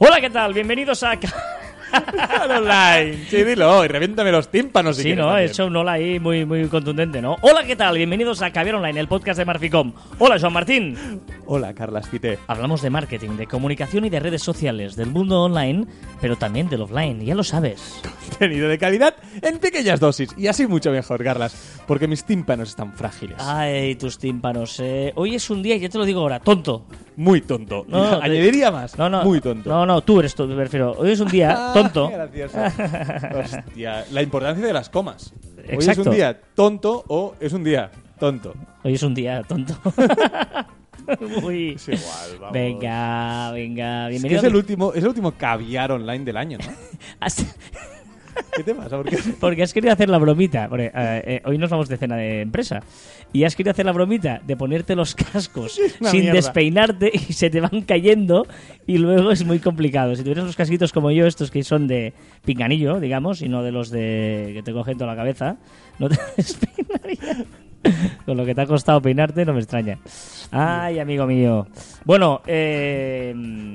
Hola, ¿qué tal? Bienvenidos a... online. Sí, dilo, y reviéntame los tímpanos si Sí, ¿no? He también. hecho un hola ahí muy, muy contundente, ¿no? Hola, ¿qué tal? Bienvenidos a Caviar Online, el podcast de Marficom. Hola, Joan Martín. Hola, Carlas Fite. Hablamos de marketing, de comunicación y de redes sociales, del mundo online, pero también del offline, ya lo sabes. Contenido de calidad en pequeñas dosis. Y así mucho mejor, Carlas, porque mis tímpanos están frágiles. Ay, tus tímpanos. eh. Hoy es un día, ya te lo digo ahora, tonto. Muy tonto. No, Añadiría más. No, no. Muy tonto. No, no, tú eres tonto, me refiero. Hoy es un día tonto. Gracioso. Hostia, la importancia de las comas. Hoy es Exacto. un día tonto o es un día tonto. Hoy es un día tonto. Uy. Es igual, vamos. Venga, venga, Es, que bienvenido. es el último, es el último caviar online del año, ¿no? Has- ¿Qué te pasa? ¿Por qué? Porque has querido hacer la bromita. Porque, eh, eh, hoy nos vamos de cena de empresa. Y has querido hacer la bromita de ponerte los cascos sin mierda. despeinarte y se te van cayendo. Y luego es muy complicado. Si tuvieras los casquitos como yo, estos que son de pinganillo, digamos, y no de los de que te cogen toda la cabeza, no te despeinarías. Con lo que te ha costado peinarte, no me extraña. Ay, amigo mío. Bueno, eh,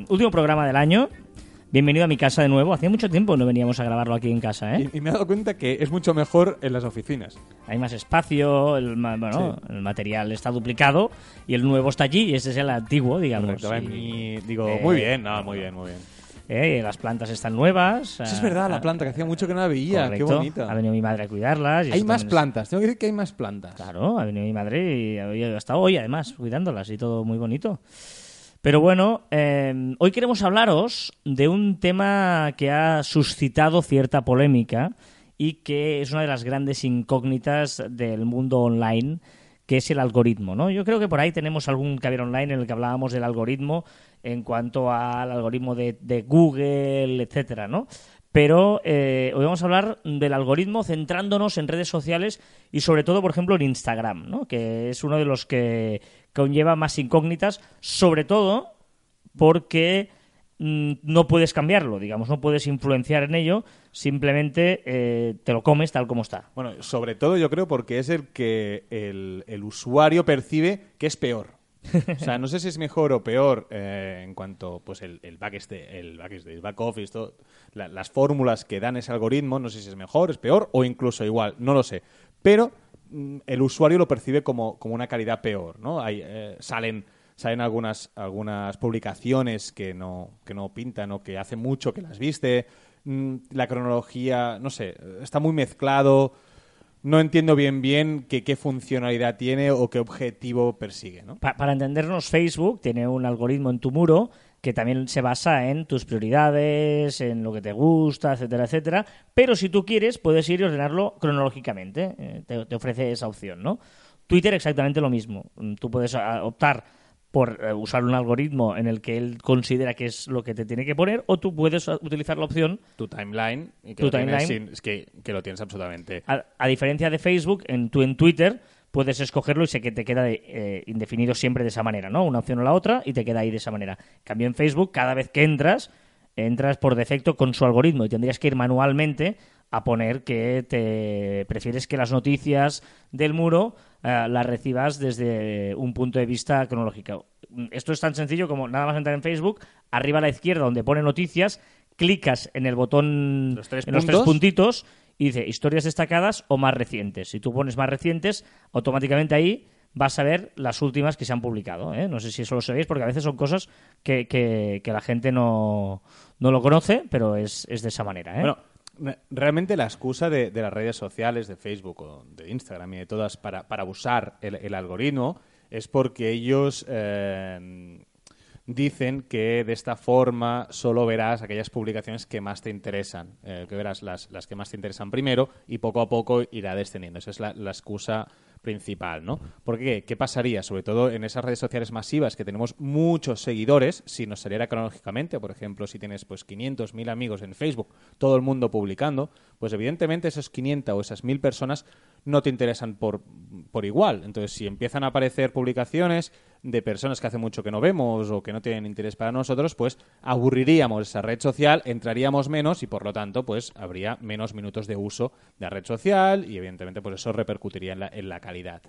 último programa del año. Bienvenido a mi casa de nuevo. Hacía mucho tiempo no veníamos a grabarlo aquí en casa, ¿eh? Y, y me he dado cuenta que es mucho mejor en las oficinas. Hay más espacio, el, ma- bueno, el material está duplicado y el nuevo está allí y ese es el antiguo, digamos. Correcto, Y, mi- digo, Eh, muy bien, no, muy bien, muy bien. eh, las plantas están nuevas. Sí, es ah, verdad, la ah, planta, que hacía mucho que no la veía. correcto. Qué bonita. Ha venido mi madre a cuidarlas. y Hay eso más es- plantas, tengo que decir que hay más plantas. Claro, ha venido mi madre y ha estado hoy además cuidándolas y todo muy bonito. Pero bueno, eh, hoy queremos hablaros de un tema que ha suscitado cierta polémica y que es una de las grandes incógnitas del mundo online, que es el algoritmo. ¿no? Yo creo que por ahí tenemos algún caber online en el que hablábamos del algoritmo en cuanto al algoritmo de, de Google, etcétera, ¿no? Pero eh, hoy vamos a hablar del algoritmo centrándonos en redes sociales y sobre todo, por ejemplo, en Instagram, ¿no? que es uno de los que conlleva más incógnitas, sobre todo porque mm, no puedes cambiarlo, digamos, no puedes influenciar en ello, simplemente eh, te lo comes tal como está. Bueno, sobre todo yo creo porque es el que el, el usuario percibe que es peor. O sea, no sé si es mejor o peor eh, en cuanto pues el, el backstage, el backstage, back office, todo, la- las fórmulas que dan ese algoritmo, no sé si es mejor, es peor o incluso igual, no lo sé. Pero mm, el usuario lo percibe como, como una calidad peor, ¿no? Hay, eh, salen salen algunas, algunas publicaciones que no, que no pintan o que hace mucho que las viste. Mm, La cronología, no sé, está muy mezclado. No entiendo bien bien qué, funcionalidad tiene o qué objetivo persigue, ¿no? Pa- para entendernos, Facebook tiene un algoritmo en tu muro que también se basa en tus prioridades, en lo que te gusta, etcétera, etcétera. Pero si tú quieres, puedes ir y ordenarlo cronológicamente. Eh, te, te ofrece esa opción, ¿no? Twitter exactamente lo mismo. Mm, Tú puedes ah, optar por eh, usar un algoritmo en el que él considera que es lo que te tiene que poner, o tú puedes ah, utilizar la opción Tu timeline, y que, Tu lo tienes timeline. sin- es que, que lo tienes absolutamente. A, a diferencia de Facebook, en, tú en Twitter puedes escogerlo y sé que te queda de, eh, indefinido siempre de esa manera, ¿no? Una opción o la otra y te queda ahí de esa manera. En cambio, en Facebook, cada vez que entras, entras por defecto con su algoritmo y tendrías que ir manualmente a poner que te prefieres que las noticias del muro eh, las recibas desde un punto de vista cronológico. Esto es tan sencillo como nada más entrar en Facebook, arriba a la izquierda donde pone noticias, clicas en el botón Los tres en los tres puntitos y dice historias destacadas o más recientes. Si tú pones más recientes, automáticamente ahí vas a ver las últimas que se han publicado. ¿eh? No sé si eso lo sabéis, porque a veces son cosas que, que- que la gente no, no lo conoce, pero es, es de esa manera. ¿eh? Bueno, realmente la excusa de, las redes sociales, de Facebook o de Instagram y de todas para, para usar el, el algoritmo es porque ellos eh, dicen que de esta forma solo verás aquellas publicaciones que más te interesan, eh, que verás las, las que más te interesan primero y poco a poco irá descendiendo. Esa es la, la excusa principal, ¿no? Porque ¿qué pasaría? Sobre todo en esas redes sociales masivas que tenemos muchos seguidores, si nos saliera cronológicamente, por ejemplo, si tienes pues 500, 1000 amigos en Facebook, todo el mundo publicando, pues evidentemente esos 500 o esas 1000 personas no te interesan por, por igual. Entonces, si empiezan a aparecer publicaciones de personas que hace mucho que no vemos o que no tienen interés para nosotros, pues aburriríamos esa red social, entraríamos menos y por lo tanto, pues habría menos minutos de uso de la red social y evidentemente pues eso repercutiría en la, en la calidad.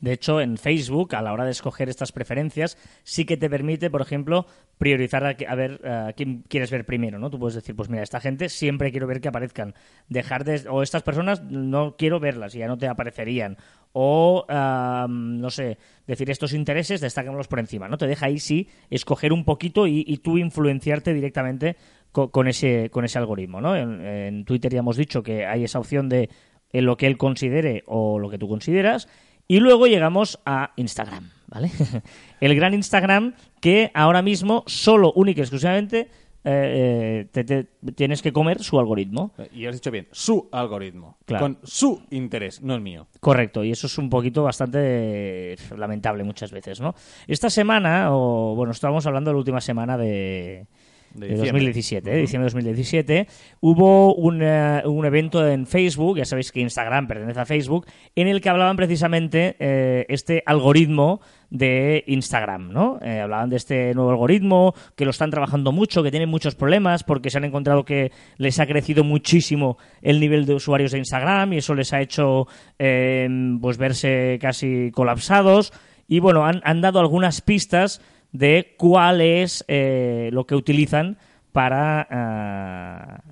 De hecho, en Facebook, a la hora de escoger estas preferencias, sí que te permite, por ejemplo, priorizar a, a ver a quién quieres ver primero, ¿no? Tú puedes decir, pues mira, esta gente siempre quiero ver que aparezcan. Dejar de... O estas personas no quiero verlas y ya no te aparecerían. O, no sé, decir estos intereses, destácamelos por encima, ¿no? Te deja ahí sí escoger un poquito y, tú influenciarte directamente co- con, ese, con ese algoritmo, ¿no? En, en Twitter ya hemos dicho que hay esa opción de en lo que él considere o lo que tú consideras. Y luego llegamos a Instagram, ¿vale? El gran Instagram que ahora mismo solo, única y exclusivamente eh, eh, te, te- tienes que comer su algoritmo. Y has dicho bien, su algoritmo. Claro. Con su interés, no el mío. Correcto, y eso es un poquito bastante eh, lamentable muchas veces, ¿no? Esta semana, o bueno, estábamos hablando de la última semana de, De diciembre. 2017, ¿eh? diciembre de 2017, hubo un, eh, un evento en Facebook, ya sabéis que Instagram pertenece a Facebook, en el que hablaban precisamente eh, este algoritmo de Instagram, ¿no? Eh, hablaban de este nuevo algoritmo, que lo están trabajando mucho, que tienen muchos problemas porque se han encontrado que les ha crecido muchísimo el nivel de usuarios de Instagram y eso les ha hecho eh, pues verse casi colapsados y bueno, han, han dado algunas pistas de cuál es eh, lo que utilizan para, ah,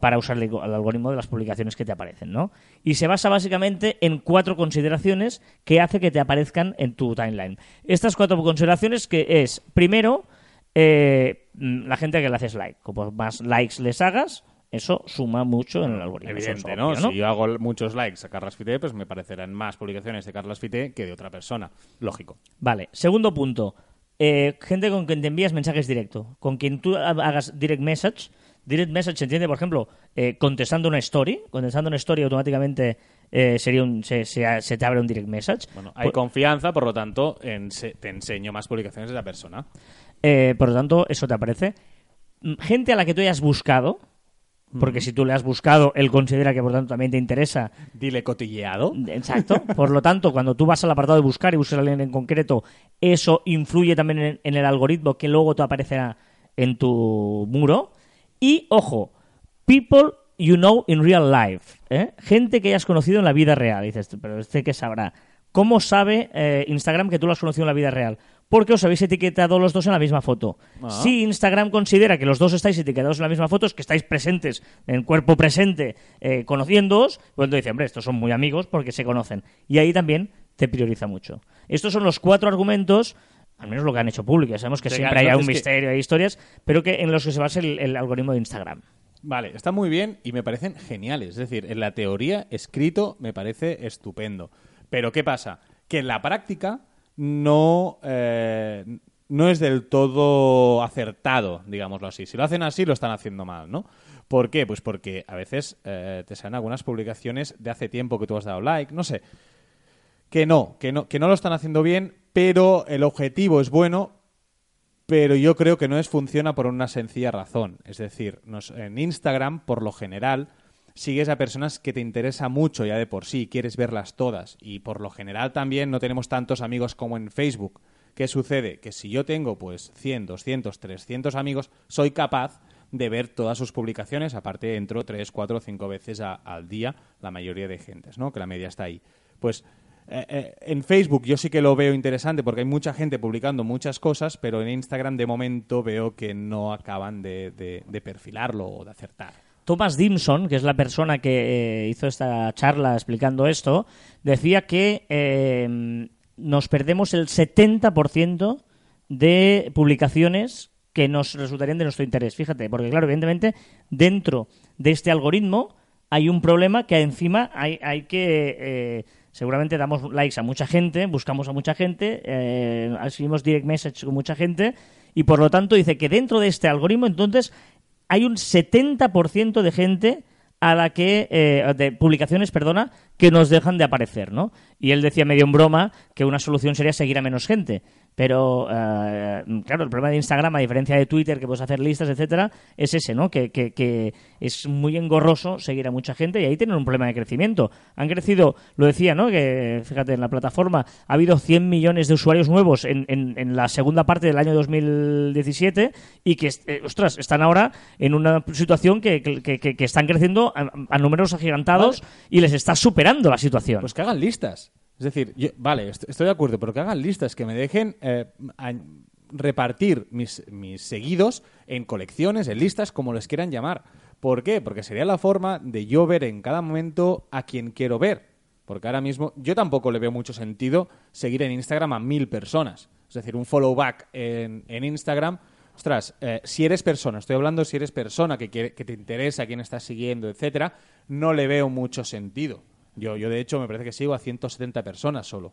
para usar el, algo- el algoritmo de las publicaciones que te aparecen, ¿no? Y se basa básicamente en cuatro consideraciones que hace que te aparezcan en tu timeline. Estas cuatro consideraciones que es, primero, eh, la gente que le haces like. Como más likes les hagas, eso suma mucho en el algoritmo. es Evidente, ¿no? obvio, Si yo hago muchos likes a Carlas Fité, pues me parecerán más publicaciones de Carlas Fité que de otra persona. Lógico. Vale, segundo punto. Eh, gente con quien te envías mensajes directo. Con quien tú ha- hagas direct message. Direct message se entiende, por ejemplo, eh, contestando una story. Contestando una story automáticamente eh, sería un, se, se- se te abre un direct message. Bueno, hay Por- confianza, por lo tanto, ense- te enseño más publicaciones de la persona. Eh, por lo tanto, eso te aparece. Mm, Gente a la que tú hayas buscado, porque si tú le has buscado, él considera que por tanto también te interesa. Dile cotilleado. Exacto. Por lo tanto, cuando tú vas al apartado de buscar y buscas a alguien en concreto, eso influye también en, en el algoritmo que luego te aparecerá en tu muro. Y, ojo, people you know in real life. ¿eh? Gente que hayas conocido en la vida real. Dices, "Tú, pero este que sabrá. ¿Cómo sabe eh, Instagram que tú lo has conocido en la vida real? Porque os habéis etiquetado los dos en la misma foto. Ah. Si Instagram considera que los dos estáis etiquetados en la misma foto, es que estáis presentes, en cuerpo presente, eh, conociéndoos, pues entonces dice, hombre, estos son muy amigos porque se conocen. Y ahí también te prioriza mucho. Estos son los cuatro argumentos, al menos lo que han hecho público. Sabemos que siempre hay un que- misterio, hay historias, pero que en los que se basa el, el algoritmo de Instagram. Vale, está muy bien y me parecen geniales. Es decir, en la teoría, escrito, me parece estupendo. Pero ¿qué pasa? Que en la práctica no, eh, no es del todo acertado, digámoslo así. Si lo hacen así, lo están haciendo mal, ¿no? ¿Por qué? Pues porque a veces eh, te salen algunas publicaciones de hace tiempo que tú has dado like, no sé. Que no, que no, que no lo están haciendo bien, pero el objetivo es bueno, pero yo creo que no es funciona por una sencilla razón. Es decir, en Instagram, por lo general, sigues a personas que te interesa mucho ya de por sí, quieres verlas todas. Y por lo general también no tenemos tantos amigos como en Facebook. ¿Qué sucede? Que si yo tengo pues 100, 200, 300 amigos, soy capaz de ver todas sus publicaciones. Aparte, entro 3, 4, 5 veces al día, la mayoría de gentes, ¿no? Que la media está ahí. Pues eh, eh, en Facebook yo sí que lo veo interesante porque hay mucha gente publicando muchas cosas, pero en Instagram de momento veo que no acaban de, de- de perfilarlo o de acertar. Thomas Dimson, que es la persona que eh, hizo esta charla explicando esto, decía que eh, nos perdemos el 70% de publicaciones que nos resultarían de nuestro interés. Fíjate, porque claro, evidentemente, dentro de este algoritmo hay un problema que encima hay, hay que... eh, seguramente damos likes a mucha gente, buscamos a mucha gente, eh, direct message con mucha gente, y por lo tanto dice que dentro de este algoritmo, entonces, hay un 70% de gente a la que eh, de publicaciones, perdona, que nos dejan de aparecer, ¿no? Y él decía medio en broma que una solución sería seguir a menos gente, pero eh, claro, el problema de Instagram, a diferencia de Twitter, que puedes hacer listas, etcétera, es ese, ¿no? Que, que, que es muy engorroso seguir a mucha gente y ahí tienen un problema de crecimiento. Han crecido, lo decía, ¿no? Que fíjate, en la plataforma ha habido 100 millones de usuarios nuevos en, en, en la segunda parte del año 2017 y que, eh, ostras, están ahora en una situación que, que, están creciendo a, a números agigantados y les está superando la situación. Pues que hagan listas. Es decir, yo, vale, est- estoy de acuerdo, pero que hagan listas, que me dejen eh, repartir mis, mis seguidos en colecciones, en listas, como les quieran llamar. ¿Por qué? Porque sería la forma de yo ver en cada momento a quien quiero ver. Porque ahora mismo yo tampoco le veo mucho sentido seguir en Instagram a mil personas. Es decir, un follow back en, Instagram. Ostras, eh, si eres persona, estoy hablando si eres persona que, quiere, que te interesa quién estás siguiendo, etcétera, no le veo mucho sentido. Yo, yo, de hecho, me parece que sigo a 170 personas solo.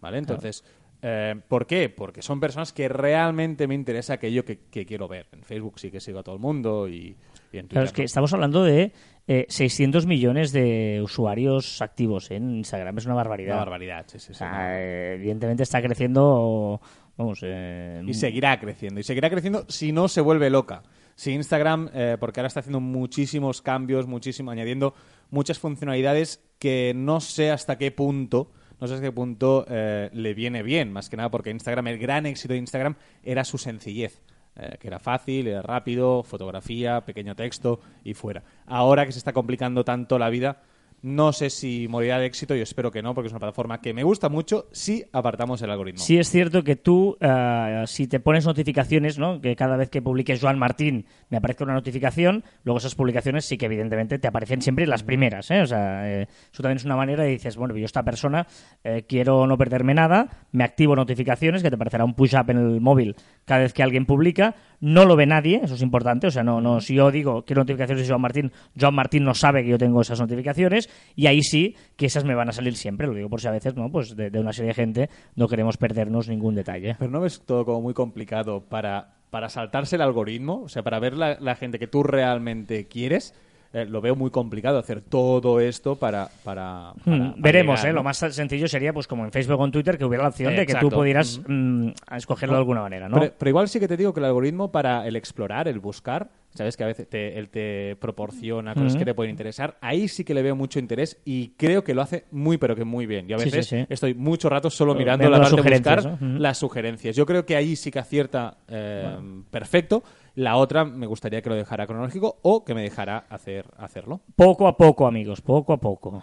¿Vale? Entonces, eh, ¿por qué? Porque son personas que realmente me interesa aquello que, que quiero ver. En Facebook sí que sigo a todo el mundo y, y en Twitter. Claro, es que no. estamos hablando de eh, 600 millones de usuarios activos en Instagram. Es una barbaridad. Una barbaridad, sí, sí, O sí. sea, evidentemente está creciendo, vamos, eh, Y seguirá creciendo. Y seguirá creciendo si no se vuelve loca. Si Instagram, eh, porque ahora está haciendo muchísimos cambios, muchísimo, añadiendo muchas funcionalidades que no sé hasta qué punto, no sé hasta qué punto eh, le viene bien. Más que nada porque Instagram, el gran éxito de Instagram era su sencillez. eh, que era fácil, era rápido, fotografía, pequeño texto y fuera. Ahora que se está complicando tanto la vida, no sé si morirá de éxito, yo espero que no, porque es una plataforma que me gusta mucho si apartamos el algoritmo. Sí es cierto que tú, eh, si te pones notificaciones, ¿no? que cada vez que publiques Joan Martín me aparezca una notificación, luego esas publicaciones sí que evidentemente te aparecen siempre las primeras. ¿eh? O sea, eh, eso también es una manera de dices, bueno, yo esta persona eh, quiero no perderme nada, me activo notificaciones, que te aparecerá un push-up en el móvil cada vez que alguien publica, no lo ve nadie, eso es importante, o sea, no, no, si yo digo quiero notificaciones de Joan Martín, Joan Martín no sabe que yo tengo esas notificaciones y ahí sí que esas me van a salir siempre, lo digo por si a veces, ¿no? Pues de, una serie de gente no queremos perdernos ningún detalle. Pero no ves todo como muy complicado para, para saltarse el algoritmo, o sea, para ver la, la gente que tú realmente quieres. Eh, lo veo muy complicado hacer todo esto para. para, para- Mm, para Veremos, llegar, ¿eh? ¿no? Lo más sencillo sería, pues como en Facebook o en Twitter, que hubiera la opción de que tú pudieras mm, escogerlo de alguna manera, ¿no? Pero, pero igual sí que te digo que el algoritmo para el explorar, el buscar, sabes que a veces te- él te proporciona cosas que te pueden interesar, ahí sí que le veo mucho interés y creo que lo hace muy pero que muy bien. Yo a Sí, sí, veces sí. estoy mucho rato solo mirando la parte de buscar las sugerencias. Yo creo que ahí sí que acierta eh, perfecto. La otra me gustaría que lo dejara cronológico o que me dejara hacer hacerlo. Poco a poco, amigos, poco a poco.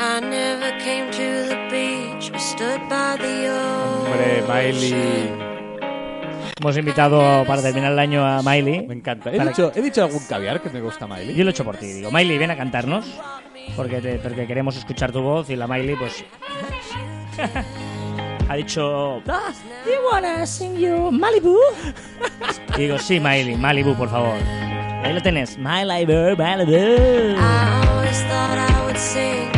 I never came to the beach, I stood by the Hombre. Miley. Hemos invitado para terminar el año a Miley. Me encanta. He dicho, he dicho algún caviar que me gusta Miley. Yo lo he hecho por ti, digo, Miley, ven a cantarnos. Porque, te- porque queremos escuchar tu voz y la Miley, pues. Ha dicho. "Ah, you wanna sing you Malibu? y digo, sí, Miley, Malibu, por favor. Ahí lo tenés. Malibu, Malibu. I always thought I would sing,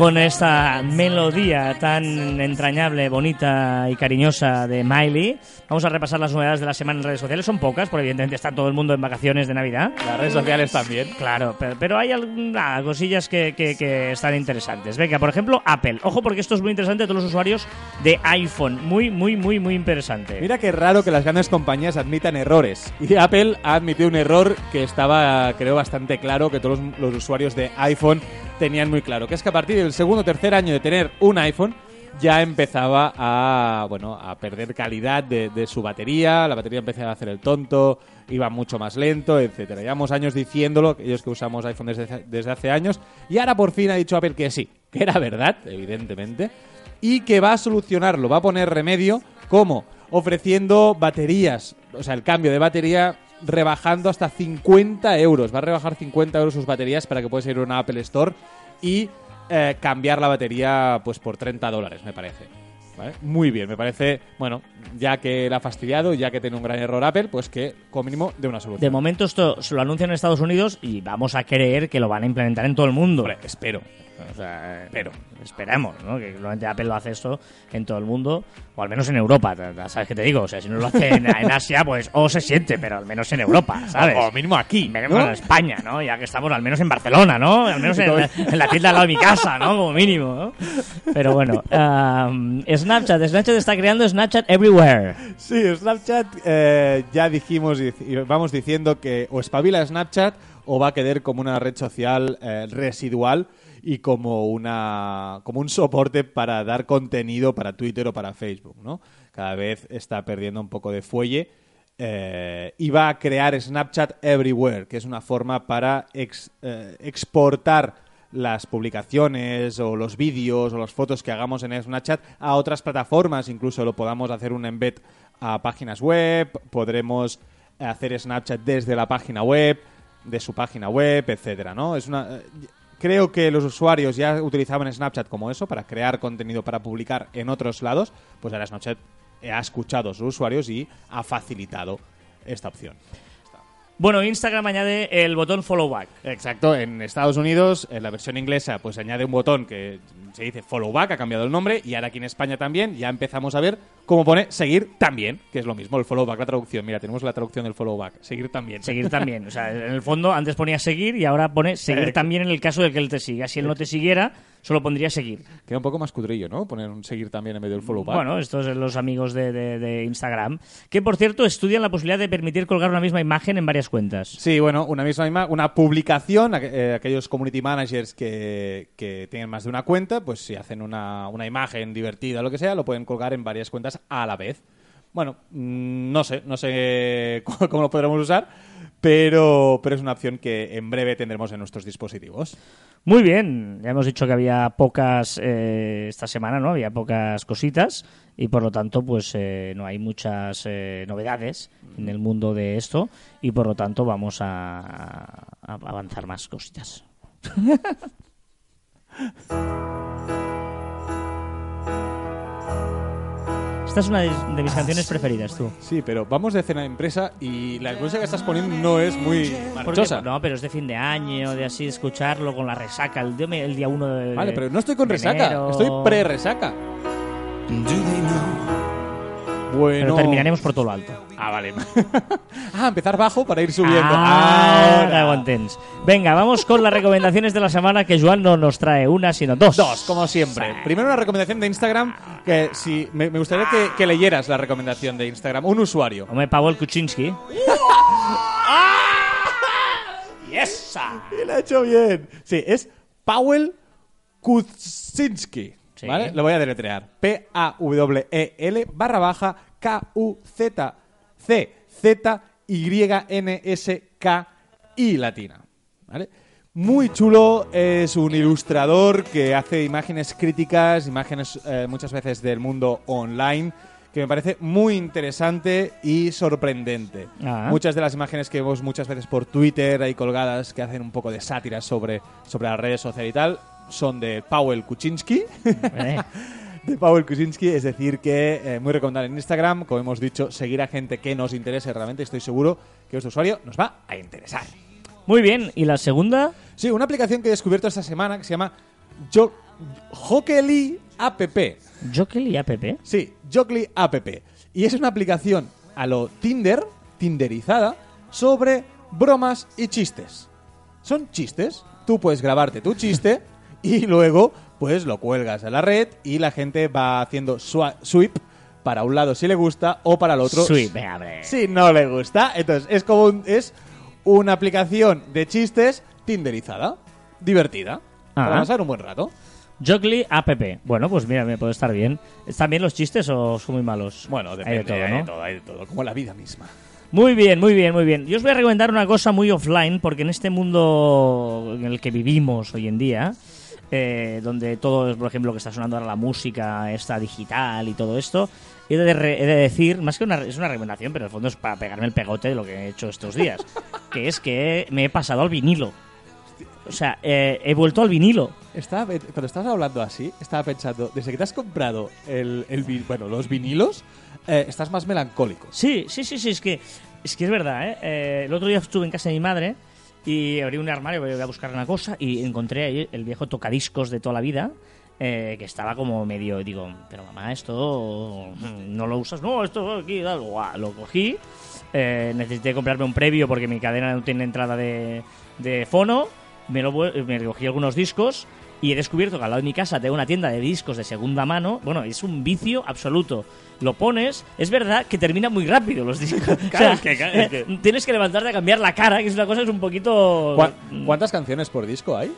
Con esta melodía tan entrañable, bonita y cariñosa de Miley, vamos a repasar las novedades de la semana en redes sociales. Son pocas, porque evidentemente está todo el mundo en vacaciones de Navidad. Las redes sociales también. Claro, pero, pero hay algunas cosillas que, que- que están interesantes. Venga, por ejemplo, Apple. Ojo porque esto es muy interesante a todos los usuarios de iPhone. Muy, muy, muy, muy interesante. Mira qué raro que las grandes compañías admitan errores. Y Apple ha admitido un error que estaba, creo, bastante claro, que todos los, los usuarios de iPhone tenían muy claro, que es que a partir del segundo o tercer año de tener un iPhone ya empezaba a, bueno, a perder calidad de, su batería, la batería empezaba a hacer el tonto, iba mucho más lento, etcétera. Llevamos años diciéndolo, ellos que usamos iPhone desde, desde hace años, y ahora por fin ha dicho Apple que sí, que era verdad, evidentemente, y que va a solucionarlo, va a poner remedio, ¿cómo? Ofreciendo baterías, o sea, el cambio de batería rebajando hasta 50 euros. Va a rebajar 50 euros sus baterías para que puedas ir a una Apple Store y eh, cambiar la batería pues por 30 dólares, me parece. ¿Vale? Muy bien, me parece, bueno, ya que la ha fastidiado, ya que tiene un gran error Apple, pues que como mínimo de una solución. De momento esto se lo anuncian en Estados Unidos y vamos a creer que lo van a implementar en todo el mundo. Hombre, espero. O sea, pero esperamos, ¿no? Que probablemente Apple lo hace esto en todo el mundo, o al menos en Europa, ¿sabes qué te digo? O sea, si no lo hace en, en Asia, pues o se siente, pero al menos en Europa, ¿sabes? O mínimo aquí, Mínimo ¿no? en España, ¿no? Ya que estamos al menos en Barcelona, ¿no? Al menos en, la- en la tienda al lado de mi casa, ¿no? Como mínimo, ¿no? Pero bueno, um, Snapchat, Snapchat está creando Snapchat Everywhere. Sí, Snapchat eh, ya dijimos y vamos diciendo que o espabila Snapchat o va a quedar como una red social eh, residual y como una como un soporte para dar contenido para Twitter o para Facebook, ¿no? Cada vez está perdiendo un poco de fuelle eh, y va a crear Snapchat Everywhere, que es una forma para ex- exportar las publicaciones o los vídeos o las fotos que hagamos en Snapchat a otras plataformas, incluso lo podamos hacer un embed a páginas web, podremos hacer Snapchat desde la página web, de su página web, etcétera, ¿no? Es una creo que los usuarios ya utilizaban Snapchat como eso para crear contenido para publicar en otros lados, pues ahora Snapchat ha escuchado a sus usuarios y ha facilitado esta opción. Bueno, Instagram añade el botón follow back. Exacto, en Estados Unidos, en la versión inglesa, pues añade un botón que se dice follow back, ha cambiado el nombre, y ahora aquí en España también ya empezamos a ver cómo pone seguir también, que es lo mismo, el follow back, la traducción. Mira, tenemos la traducción del follow back, seguir también. Seguir también. O sea, en el fondo antes ponía seguir y ahora pone seguir también en el caso de que él te siga. Si él no te siguiera, solo pondría seguir. Queda un poco más cudrillo, ¿no? Poner un seguir también en medio del follow back. Bueno, estos son los amigos de, de- de Instagram, que por cierto estudian la posibilidad de permitir colgar una misma imagen en varias cuentas. Sí, bueno, una misma ima- una publicación, eh, aquellos community managers que, que tienen más de una cuenta, pues si hacen una, una imagen divertida o lo que sea, lo pueden colgar en varias cuentas a la vez. Bueno, mm, no sé, no sé cómo lo podremos usar, pero, pero es una opción que en breve tendremos en nuestros dispositivos. Muy bien, ya hemos dicho que había pocas eh, esta semana, ¿no? Había pocas cositas y por lo tanto, pues eh, no hay muchas eh, novedades en el mundo de esto y por lo tanto vamos a, a avanzar más cositas. Esta es una de, mis canciones preferidas, tú. Sí, pero vamos de cena de empresa y la música que estás poniendo no es muy marchosa. no, pero es de fin de año, de así escucharlo con la resaca, el, día- el día uno de. Vale, pero no estoy con resaca, enero. estoy pre-resaca. Bueno. Pero terminaremos por todo lo alto. Ah, vale. ah, empezar bajo para ir subiendo. Ah, Ahora. Venga, vamos con las recomendaciones de la semana que Joan no nos trae una, sino dos. Dos, como siempre. Primero una recomendación de Instagram que si me, me gustaría que, que leyeras la recomendación de Instagram. Un usuario. Hombre, Pavel Kuczynski. ¡Yesa! Y lo ha hecho bien. Sí, es Powell Kuczynski. Sí. ¿Vale? Lo voy a deletrear. P-A-W-E-L barra baja K-U-Z-Z-Y-N-S-K-I latina. ¿Vale? Muy chulo, es un ilustrador que hace imágenes críticas, imágenes eh, muchas veces del mundo online, que me parece muy interesante y sorprendente. Ah. Muchas de las imágenes que vemos muchas veces por Twitter ahí colgadas que hacen un poco de sátira sobre, sobre las redes sociales y tal, son de Powell Kuczynski. Eh, de Powell Kuczynski, es decir, que eh, muy recomendable en Instagram, como hemos dicho, seguir a gente que nos interese realmente, estoy seguro que este usuario nos va a interesar. Muy bien, ¿y la segunda? Sí, una aplicación que he descubierto esta semana que se llama Jo- Jokeli App. Jokel y app. Sí, Jokely App. Y es una aplicación a lo Tinder, tinderizada, sobre bromas y chistes. Son chistes. Tú puedes grabarte tu chiste y luego pues lo cuelgas a la red y la gente va haciendo sweep para un lado si le gusta o para el otro Sweep, si no le gusta. Entonces es como un- es una aplicación de chistes tinderizada, divertida, para Ah. pasar un buen rato. Jokely app. Bueno, pues mira, me puede estar bien. ¿Están bien los chistes o son muy malos? Bueno, depende, Hay de todo, hay ¿no? de todo, hay de todo, como la vida misma. Muy bien, muy bien, muy bien. Yo os voy a recomendar una cosa muy offline, porque en este mundo en el que vivimos hoy en día, eh, donde todo, por ejemplo, lo que está sonando ahora la música, está digital y todo esto, he de, re- he de decir, más que una, es una recomendación, pero en el fondo es para pegarme el pegote de lo que he hecho estos días, que es que me he pasado al vinilo. O sea, eh, he vuelto al vinilo. Estaba, pe- cuando estás hablando así, estaba pensando, desde que te has comprado el, el bueno, los vinilos, eh, estás más melancólico. Sí, sí, sí, sí, es que es, que es verdad, ¿eh? Eh, El otro día estuve en casa de mi madre y abrí un armario, voy a buscar una cosa y encontré ahí el viejo tocadiscos de toda la vida. eh, que estaba como medio, digo, pero mamá, esto no lo usas, no, esto aquí, lo cogí, eh, necesité comprarme un previo porque mi cadena no tiene entrada de, de fono, me, lo, me cogí algunos discos y he descubierto que al lado de mi casa tengo una tienda de discos de segunda mano. Bueno, es un vicio absoluto. Lo pones, es verdad que termina muy rápido los discos. O sea, es que- claro, es que- Tienes que levantarte a cambiar la cara, que es una cosa que es un poquito... ¿Cuá- ¿Cuántas canciones por disco hay?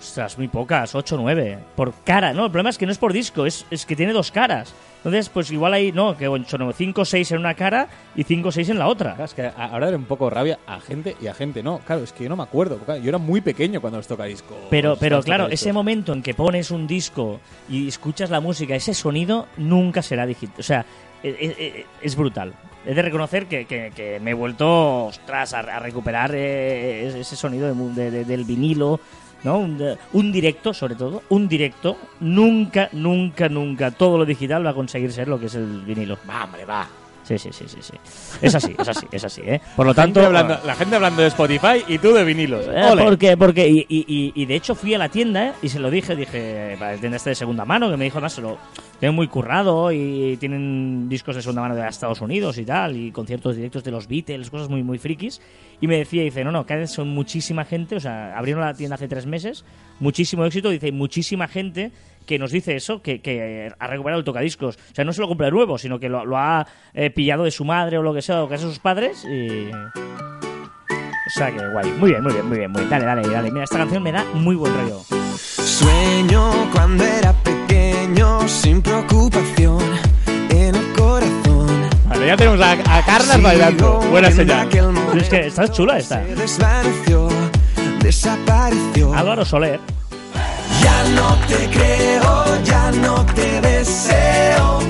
Ostras, muy pocas, 8 o 9. Por cara, no, el problema es que no es por disco, es, es que tiene dos caras. Entonces, pues igual hay, no, que 5 o 6 en una cara y 5 o 6 en la otra. Claro, es que ahora era un poco rabia a gente y a gente no. Claro, es que yo no me acuerdo. Yo era muy pequeño cuando los toca disco. Pero, pero claro, ese momento en que pones un disco y escuchas la música, ese sonido nunca será digital. O sea, e- e- e- es brutal. He de reconocer que, que- que me he vuelto, ostras, a, a recuperar eh, ese- sonido de de- de- del vinilo, ¿no? Un, de- un directo, sobre todo, un directo. Nunca, nunca, nunca todo lo digital va a conseguir ser lo que es el vinilo. Va, hombre, va. Sí, sí, sí, sí, sí. Es así, es así, es así, ¿eh? Por lo Gente tanto... hablando- la gente hablando de Spotify y tú de vinilos. Eh, Ole. porque, porque y, y- y- y de hecho fui a la tienda ¿eh? y se lo dije, dije, para la tienda este de segunda mano, que me dijo, además, se lo tienen muy currado y tienen discos de segunda mano de Estados Unidos y tal, y conciertos directos de los Beatles, cosas muy, muy frikis. Y me decía, dice, no, no, cada vez son muchísima gente, o sea, abrieron la tienda hace tres meses, muchísimo éxito, dice, muchísima gente que nos dice eso, que, que ha recuperado el tocadiscos. O sea, no se lo compra nuevo, sino que lo, lo ha eh, pillado de su madre o lo que sea, o que es de sus padres y... O sea que guay. Muy bien, muy bien, muy bien, muy bien. Dale, dale, dale. Mira, esta canción me da muy buen rollo. Sueño cuando era sin preocupación en el corazón. Vale, ya tenemos a, a Carlas bailando. Buena En señal. Es que está chula esta. Desapareció. Álvaro Soler. Ya no te creo, ya no te deseo.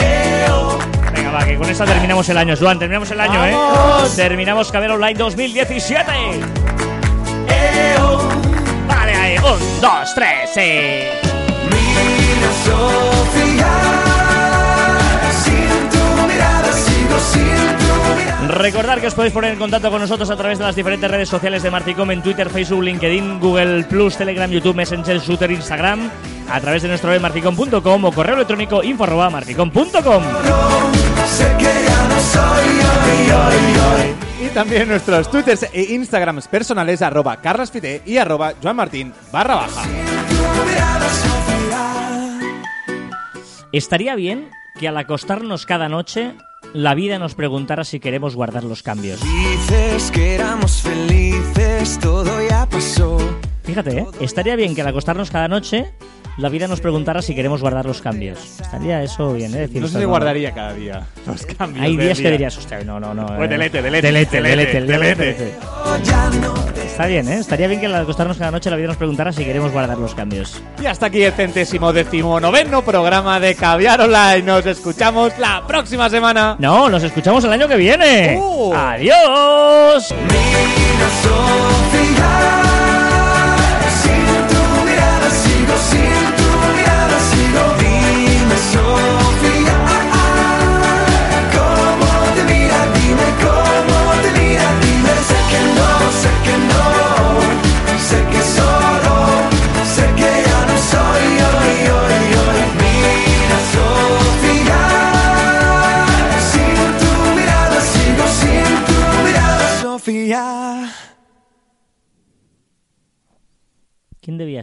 Eo. Venga, va, que con esta terminamos el año, Joan. Terminamos el año, ¿eh? ¡Vamos! Terminamos Cabero Online 2017. Eo. Vale, ahí. Un, dos, tres, sí. Recordar que os podéis poner en contacto con nosotros a través de las diferentes redes sociales de Marticom en Twitter, Facebook, LinkedIn, Google Plus, Telegram, YouTube, Messenger, Shooter, Instagram, a través de nuestro web marticom.com o correo electrónico info arroba marticom.com. Y también nuestros twitters e instagrams personales arroba carlasfite y arroba joanmartin barra baja. Estaría bien que al acostarnos cada noche la vida nos preguntara si queremos guardar los cambios. Dices que éramos felices, todo ya pasó. Fíjate, ¿eh? estaría bien que al acostarnos cada noche la vida nos preguntara si queremos guardar los cambios. Estaría eso bien, ¿eh? Decir, No sé si guardaría cada día los cambios. Hay días que dirías, hostia, no, no, no. Pues eh. delete, delete, delete, delete, delete, delete, delete. delete. Está bien, ¿eh? Estaría bien que al acostarnos cada noche la vida nos preguntara si queremos guardar los cambios. Y hasta aquí el centésimo decimonoveno programa de Caviar Online. Nos escuchamos la próxima semana. No, nos escuchamos el año que viene. ¡Oh! ¡Adiós!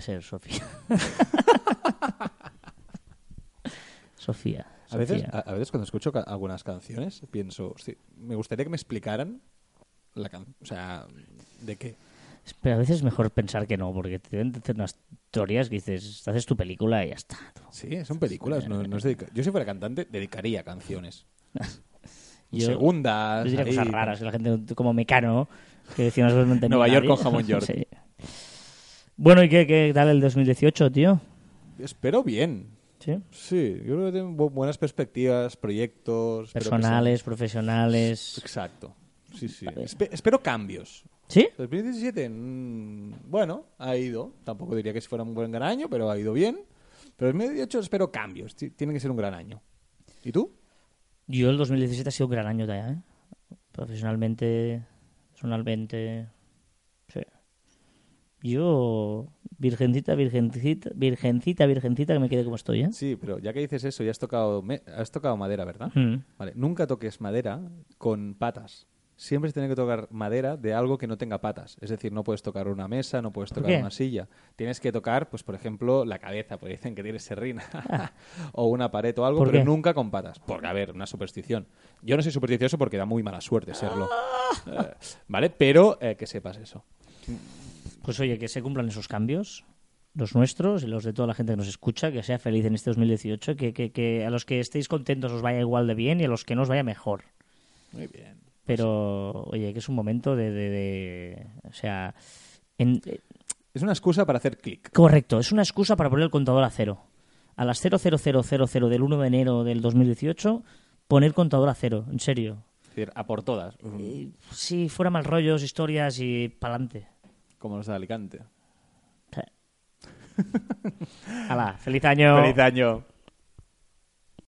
Ser, Sofía? Sofía. A veces, Sofía. a, a veces cuando escucho ca- algunas canciones pienso, "Hostia, me gustaría que me explicaran la canción. O sea, ¿de qué? Pero a veces es mejor pensar que no, porque te deben de hacer unas teorías que dices, haces tu película y ya está. Sí, son películas. No, no Yo si fuera cantante dedicaría canciones. Yo- Segundas. Yo diría ahí. cosas raras, la gente como Mecano, que decía Nueva York con jamón york. Sí. Bueno, ¿y qué, qué tal el 2018, tío? Espero bien. ¿Sí? Sí, yo creo que tengo bu- buenas perspectivas, proyectos. espero que Personales, profesionales. Exacto. Sí, sí. Espe- espero cambios. ¿Sí? 2017, mm, bueno, ha ido. Tampoco diría que fuera un buen gran año, pero ha ido bien. Pero 2018 espero cambios. Ti- Tiene que ser un gran año. ¿Y tú? Yo el 2017 ha sido un gran año ya, ¿eh? Profesionalmente, personalmente, sí. Yo, virgencita, virgencita, virgencita, virgencita, que me quede como estoy, ¿eh? Sí, pero ya que dices eso, ya has tocado, me- has tocado madera, ¿verdad? Mm. Vale, nunca toques madera con patas. Siempre se tiene que tocar madera de algo que no tenga patas. Es decir, no puedes tocar una mesa, no puedes tocar una silla. Tienes que tocar, pues por ejemplo, la cabeza, porque dicen que tienes serrina. o una pared o algo, ¿Por pero qué? nunca con patas. Porque, a ver, una superstición. Yo no soy supersticioso porque da muy mala suerte serlo. Ah. Eh, ¿Vale? Pero eh, que sepas eso. Pues oye, que se cumplan esos cambios, los nuestros y los de toda la gente que nos escucha, que sea feliz en este 2018, que, que, que a los que estéis contentos os vaya igual de bien y a los que no os vaya mejor. Muy bien. Pero, oye, que es un momento de... de- de- o sea, en- eh, Es una excusa para hacer clic. correcto, es una excusa para poner el contador a cero. A las 00000 del 1 de enero del 2018, poner contador a cero, en serio. Es decir, a por todas. Y, sí, fuera mal rollos, historias y pa'lante. Como los de Alicante. Hala, feliz año. Feliz año.